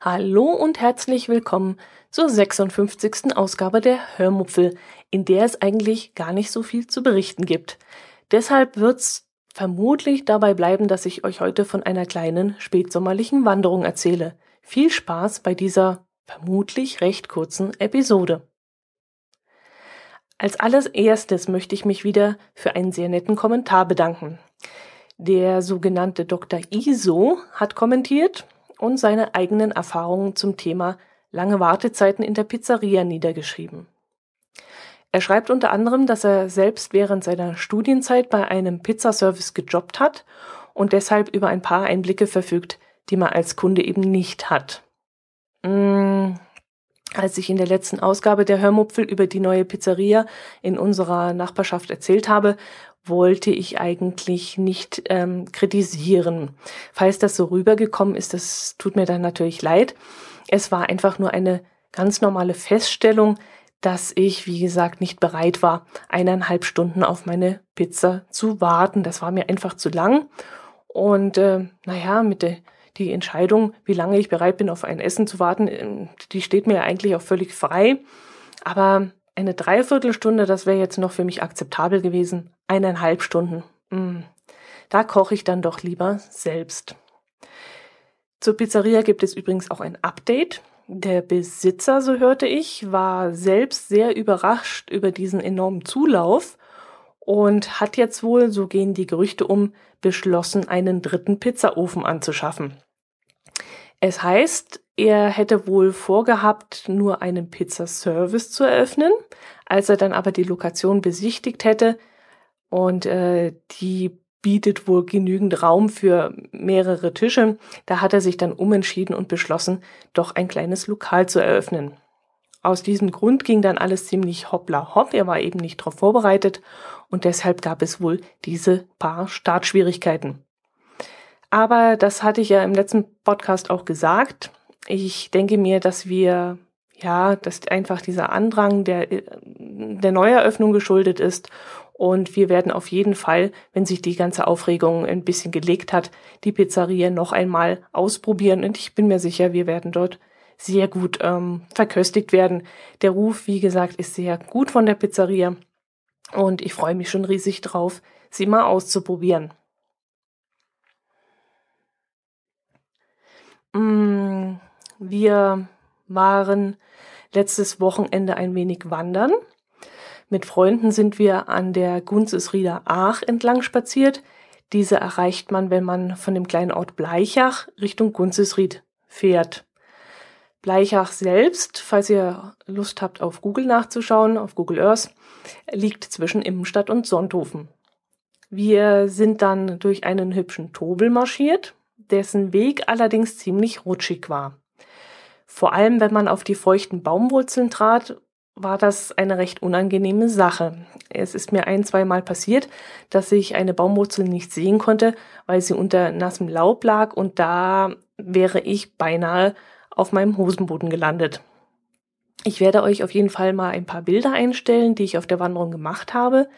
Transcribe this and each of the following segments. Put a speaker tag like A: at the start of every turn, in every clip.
A: Hallo und herzlich willkommen zur 56. Ausgabe der Hörmupfel, in der es eigentlich gar nicht so viel zu berichten gibt. Deshalb wird's vermutlich dabei bleiben, dass ich euch heute von einer kleinen spätsommerlichen Wanderung erzähle. Viel Spaß bei dieser vermutlich recht kurzen Episode. Als allererstes möchte ich mich wieder für einen sehr netten Kommentar bedanken. Der sogenannte Dr. Iso hat kommentiert und seine eigenen Erfahrungen zum Thema lange Wartezeiten in der Pizzeria niedergeschrieben. Er schreibt unter anderem, dass er selbst während seiner Studienzeit bei einem Pizzaservice gejobbt hat und deshalb über ein paar Einblicke verfügt, die man als Kunde eben nicht hat. Mmh. Als ich in der letzten Ausgabe der Hörmupfel über die neue Pizzeria in unserer Nachbarschaft erzählt habe, wollte ich eigentlich nicht ähm, kritisieren. Falls das so rübergekommen ist, das tut mir dann natürlich leid. Es war einfach nur eine ganz normale Feststellung, dass ich, wie gesagt, nicht bereit war, eineinhalb Stunden auf meine Pizza zu warten. Das war mir einfach zu lang. Und äh, naja, mit der die Entscheidung, wie lange ich bereit bin, auf ein Essen zu warten, äh, die steht mir eigentlich auch völlig frei. Aber eine Dreiviertelstunde, das wäre jetzt noch für mich akzeptabel gewesen. Eineinhalb Stunden. Mm, da koche ich dann doch lieber selbst. Zur Pizzeria gibt es übrigens auch ein Update. Der Besitzer, so hörte ich, war selbst sehr überrascht über diesen enormen Zulauf und hat jetzt wohl, so gehen die Gerüchte um, beschlossen, einen dritten Pizzaofen anzuschaffen. Es heißt, er hätte wohl vorgehabt, nur einen Pizzaservice zu eröffnen. Als er dann aber die Lokation besichtigt hätte und äh, die bietet wohl genügend Raum für mehrere Tische. Da hat er sich dann umentschieden und beschlossen, doch ein kleines Lokal zu eröffnen. Aus diesem Grund ging dann alles ziemlich hoppla hopp. Er war eben nicht darauf vorbereitet und deshalb gab es wohl diese paar Startschwierigkeiten. Aber das hatte ich ja im letzten Podcast auch gesagt. Ich denke mir, dass wir ja, dass einfach dieser Andrang der, der Neueröffnung geschuldet ist und wir werden auf jeden Fall, wenn sich die ganze Aufregung ein bisschen gelegt hat, die Pizzeria noch einmal ausprobieren. Und ich bin mir sicher, wir werden dort sehr gut ähm, verköstigt werden. Der Ruf, wie gesagt, ist sehr gut von der Pizzeria. Und ich freue mich schon riesig drauf, sie mal auszuprobieren. Wir waren letztes Wochenende ein wenig wandern mit Freunden sind wir an der Gunzesrieder Aach entlang spaziert. Diese erreicht man, wenn man von dem kleinen Ort Bleichach Richtung Gunzesried fährt. Bleichach selbst, falls ihr Lust habt, auf Google nachzuschauen, auf Google Earth, liegt zwischen Immenstadt und Sonthofen. Wir sind dann durch einen hübschen Tobel marschiert, dessen Weg allerdings ziemlich rutschig war. Vor allem, wenn man auf die feuchten Baumwurzeln trat war das eine recht unangenehme Sache. Es ist mir ein, zwei Mal passiert, dass ich eine Baumwurzel nicht sehen konnte, weil sie unter nassem Laub lag und da wäre ich beinahe auf meinem Hosenboden gelandet. Ich werde euch auf jeden Fall mal ein paar Bilder einstellen, die ich auf der Wanderung gemacht habe.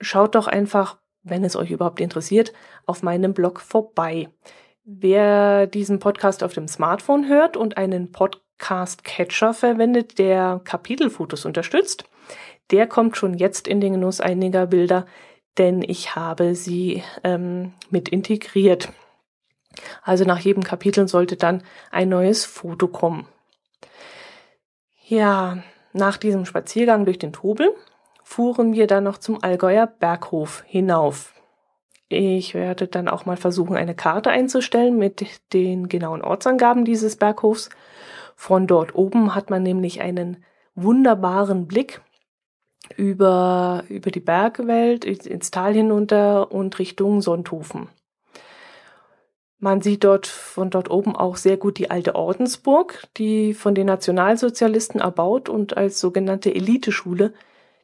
A: Schaut doch einfach, wenn es euch überhaupt interessiert, auf meinem Blog vorbei. Wer diesen Podcast auf dem Smartphone hört und einen Podcast Cast Catcher verwendet, der Kapitelfotos unterstützt. Der kommt schon jetzt in den Genuss einiger Bilder, denn ich habe sie ähm, mit integriert. Also nach jedem Kapitel sollte dann ein neues Foto kommen. Ja, nach diesem Spaziergang durch den Tobel fuhren wir dann noch zum Allgäuer Berghof hinauf. Ich werde dann auch mal versuchen, eine Karte einzustellen mit den genauen Ortsangaben dieses Berghofs von dort oben hat man nämlich einen wunderbaren Blick über, über die Bergwelt, ins Tal hinunter und Richtung Sonthofen. Man sieht dort von dort oben auch sehr gut die alte Ordensburg, die von den Nationalsozialisten erbaut und als sogenannte Eliteschule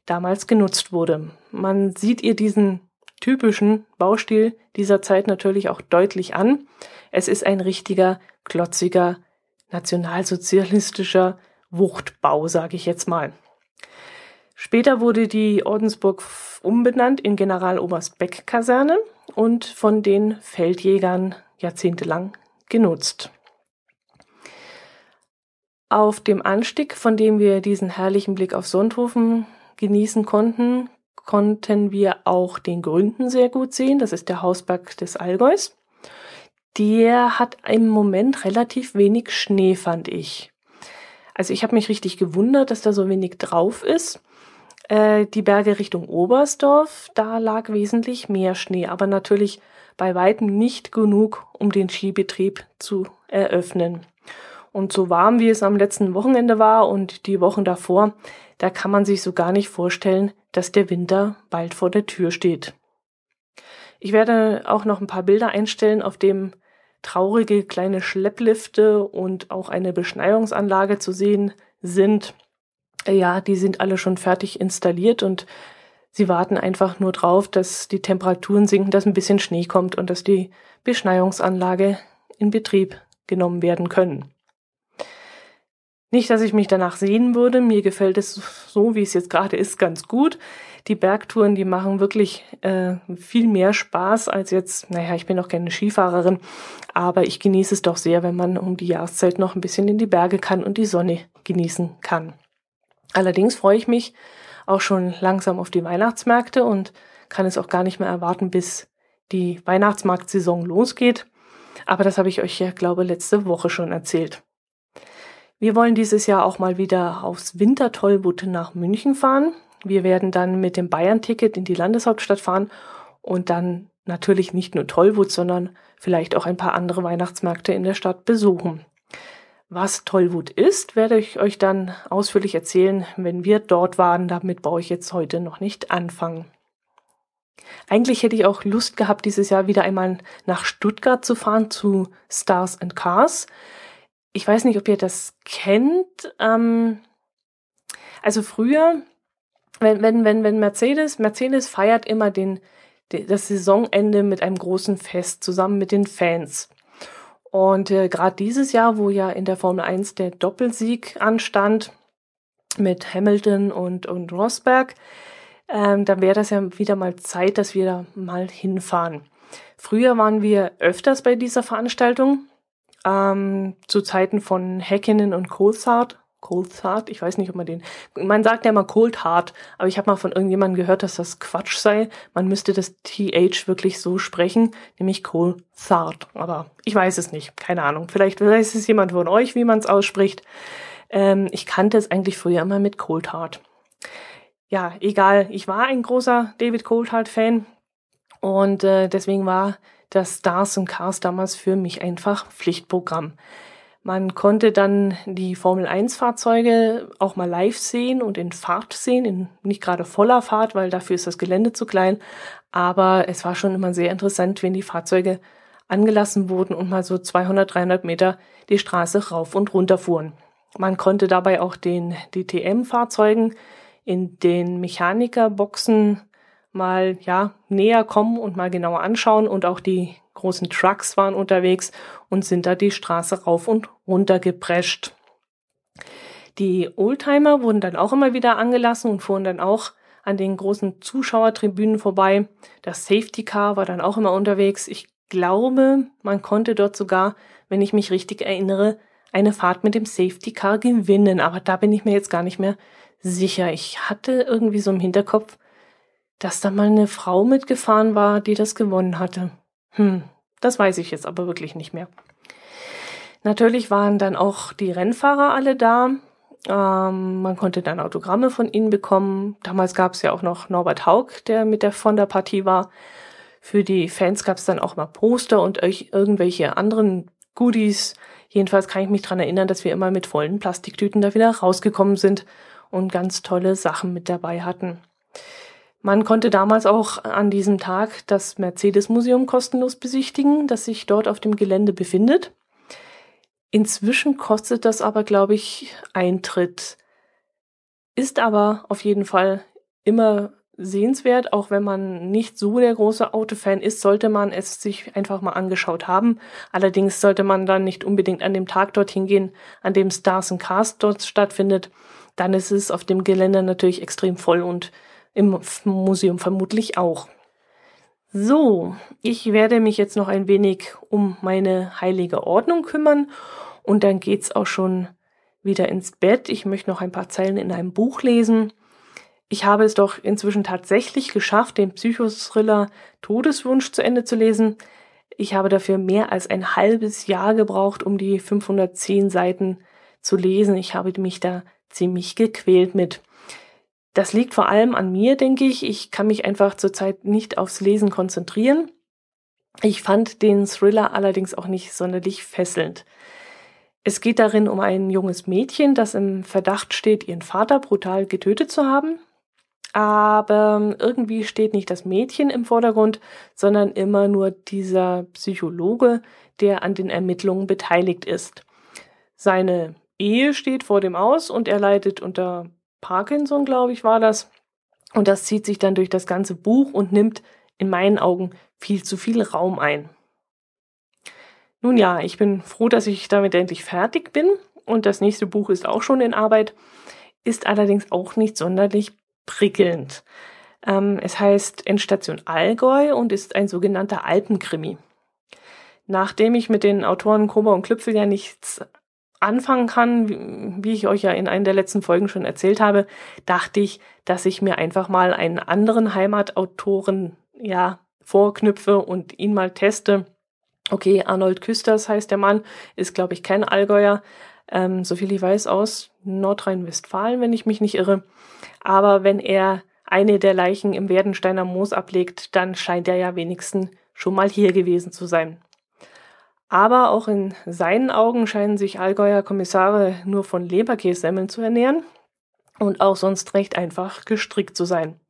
A: damals genutzt wurde. Man sieht ihr diesen typischen Baustil dieser Zeit natürlich auch deutlich an. Es ist ein richtiger, klotziger nationalsozialistischer Wuchtbau, sage ich jetzt mal. Später wurde die Ordensburg umbenannt in Generaloberst Beck Kaserne und von den Feldjägern jahrzehntelang genutzt. Auf dem Anstieg, von dem wir diesen herrlichen Blick auf Sonthofen genießen konnten, konnten wir auch den Gründen sehr gut sehen. Das ist der Hausberg des Allgäus. Der hat im Moment relativ wenig Schnee, fand ich. Also ich habe mich richtig gewundert, dass da so wenig drauf ist. Äh, die Berge Richtung Oberstdorf, da lag wesentlich mehr Schnee, aber natürlich bei weitem nicht genug, um den Skibetrieb zu eröffnen. Und so warm wie es am letzten Wochenende war und die Wochen davor, da kann man sich so gar nicht vorstellen, dass der Winter bald vor der Tür steht. Ich werde auch noch ein paar Bilder einstellen, auf dem traurige kleine Schlepplifte und auch eine Beschneiungsanlage zu sehen sind. Ja, die sind alle schon fertig installiert und sie warten einfach nur drauf, dass die Temperaturen sinken, dass ein bisschen Schnee kommt und dass die Beschneiungsanlage in Betrieb genommen werden können. Nicht, dass ich mich danach sehen würde. Mir gefällt es so, wie es jetzt gerade ist, ganz gut. Die Bergtouren, die machen wirklich äh, viel mehr Spaß als jetzt, naja, ich bin noch keine Skifahrerin, aber ich genieße es doch sehr, wenn man um die Jahreszeit noch ein bisschen in die Berge kann und die Sonne genießen kann. Allerdings freue ich mich auch schon langsam auf die Weihnachtsmärkte und kann es auch gar nicht mehr erwarten, bis die Weihnachtsmarktsaison losgeht. Aber das habe ich euch ja, glaube letzte Woche schon erzählt. Wir wollen dieses Jahr auch mal wieder aufs Wintertollwut nach München fahren. Wir werden dann mit dem Bayern-Ticket in die Landeshauptstadt fahren und dann natürlich nicht nur Tollwut, sondern vielleicht auch ein paar andere Weihnachtsmärkte in der Stadt besuchen. Was Tollwut ist, werde ich euch dann ausführlich erzählen, wenn wir dort waren. Damit brauche ich jetzt heute noch nicht anfangen. Eigentlich hätte ich auch Lust gehabt, dieses Jahr wieder einmal nach Stuttgart zu fahren zu Stars and Cars ich weiß nicht, ob ihr das kennt. Ähm, also früher, wenn, wenn, wenn, wenn Mercedes, Mercedes feiert immer den, das Saisonende mit einem großen Fest zusammen mit den Fans. Und äh, gerade dieses Jahr, wo ja in der Formel 1 der Doppelsieg anstand mit Hamilton und, und Rosberg, ähm, dann wäre das ja wieder mal Zeit, dass wir da mal hinfahren. Früher waren wir öfters bei dieser Veranstaltung, ähm, zu Zeiten von Häkkinen und Coulthard. Coulthard, ich weiß nicht, ob man den, man sagt ja immer Coulthard, aber ich habe mal von irgendjemandem gehört, dass das Quatsch sei. Man müsste das TH wirklich so sprechen, nämlich Coulthard. Aber ich weiß es nicht, keine Ahnung. Vielleicht weiß es jemand von euch, wie man es ausspricht. Ähm, ich kannte es eigentlich früher immer mit Coulthard. Ja, egal. Ich war ein großer David Coulthard-Fan und äh, deswegen war das Stars und Cars damals für mich einfach Pflichtprogramm. Man konnte dann die Formel 1 Fahrzeuge auch mal live sehen und in Fahrt sehen, in nicht gerade voller Fahrt, weil dafür ist das Gelände zu klein. Aber es war schon immer sehr interessant, wenn die Fahrzeuge angelassen wurden und mal so 200, 300 Meter die Straße rauf und runter fuhren. Man konnte dabei auch den DTM-Fahrzeugen in den Mechanikerboxen mal ja näher kommen und mal genauer anschauen und auch die großen Trucks waren unterwegs und sind da die Straße rauf und runter geprescht. Die Oldtimer wurden dann auch immer wieder angelassen und fuhren dann auch an den großen Zuschauertribünen vorbei. Das Safety Car war dann auch immer unterwegs. Ich glaube, man konnte dort sogar, wenn ich mich richtig erinnere, eine Fahrt mit dem Safety Car gewinnen, aber da bin ich mir jetzt gar nicht mehr sicher. Ich hatte irgendwie so im Hinterkopf, dass da mal eine Frau mitgefahren war, die das gewonnen hatte. Hm, das weiß ich jetzt aber wirklich nicht mehr. Natürlich waren dann auch die Rennfahrer alle da. Ähm, man konnte dann Autogramme von ihnen bekommen. Damals gab es ja auch noch Norbert Haug, der mit der von der Partie war. Für die Fans gab es dann auch mal Poster und irgendwelche anderen Goodies. Jedenfalls kann ich mich dran erinnern, dass wir immer mit vollen Plastiktüten da wieder rausgekommen sind und ganz tolle Sachen mit dabei hatten. Man konnte damals auch an diesem Tag das Mercedes-Museum kostenlos besichtigen, das sich dort auf dem Gelände befindet. Inzwischen kostet das aber, glaube ich, Eintritt. Ist aber auf jeden Fall immer sehenswert, auch wenn man nicht so der große Autofan ist, sollte man es sich einfach mal angeschaut haben. Allerdings sollte man dann nicht unbedingt an dem Tag dorthin gehen, an dem Stars and Cars dort stattfindet. Dann ist es auf dem Gelände natürlich extrem voll und im Museum vermutlich auch. So, ich werde mich jetzt noch ein wenig um meine heilige Ordnung kümmern und dann geht's auch schon wieder ins Bett. Ich möchte noch ein paar Zeilen in einem Buch lesen. Ich habe es doch inzwischen tatsächlich geschafft, den Psychothriller Todeswunsch zu Ende zu lesen. Ich habe dafür mehr als ein halbes Jahr gebraucht, um die 510 Seiten zu lesen. Ich habe mich da ziemlich gequält mit. Das liegt vor allem an mir, denke ich. Ich kann mich einfach zurzeit nicht aufs Lesen konzentrieren. Ich fand den Thriller allerdings auch nicht sonderlich fesselnd. Es geht darin um ein junges Mädchen, das im Verdacht steht, ihren Vater brutal getötet zu haben. Aber irgendwie steht nicht das Mädchen im Vordergrund, sondern immer nur dieser Psychologe, der an den Ermittlungen beteiligt ist. Seine Ehe steht vor dem Aus und er leidet unter Parkinson, glaube ich, war das. Und das zieht sich dann durch das ganze Buch und nimmt in meinen Augen viel zu viel Raum ein. Nun ja, ich bin froh, dass ich damit endlich fertig bin und das nächste Buch ist auch schon in Arbeit, ist allerdings auch nicht sonderlich prickelnd. Ähm, es heißt Endstation Allgäu und ist ein sogenannter Alpenkrimi. Nachdem ich mit den Autoren Kober und Klüpfel ja nichts anfangen kann, wie ich euch ja in einer der letzten Folgen schon erzählt habe, dachte ich, dass ich mir einfach mal einen anderen Heimatautoren ja vorknüpfe und ihn mal teste. Okay, Arnold Küsters heißt der Mann, ist glaube ich kein Allgäuer, ähm, soviel ich weiß aus Nordrhein-Westfalen, wenn ich mich nicht irre. Aber wenn er eine der Leichen im Werdensteiner Moos ablegt, dann scheint er ja wenigstens schon mal hier gewesen zu sein. Aber auch in seinen Augen scheinen sich Allgäuer Kommissare nur von Leberkässemmeln zu ernähren und auch sonst recht einfach gestrickt zu sein.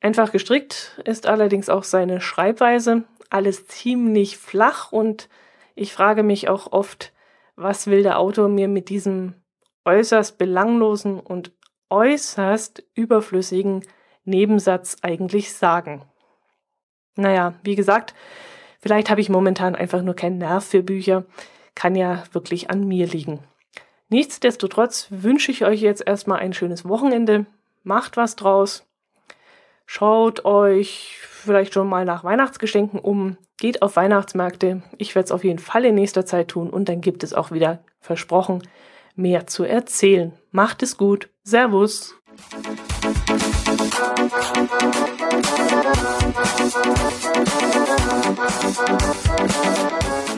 A: Einfach gestrickt ist allerdings auch seine Schreibweise, alles ziemlich flach und ich frage mich auch oft, was will der Autor mir mit diesem äußerst belanglosen und äußerst überflüssigen Nebensatz eigentlich sagen? Naja, wie gesagt, Vielleicht habe ich momentan einfach nur keinen Nerv für Bücher. Kann ja wirklich an mir liegen. Nichtsdestotrotz wünsche ich euch jetzt erstmal ein schönes Wochenende. Macht was draus. Schaut euch vielleicht schon mal nach Weihnachtsgeschenken um. Geht auf Weihnachtsmärkte. Ich werde es auf jeden Fall in nächster Zeit tun und dann gibt es auch wieder versprochen mehr zu erzählen. Macht es gut. Servus. Thank you.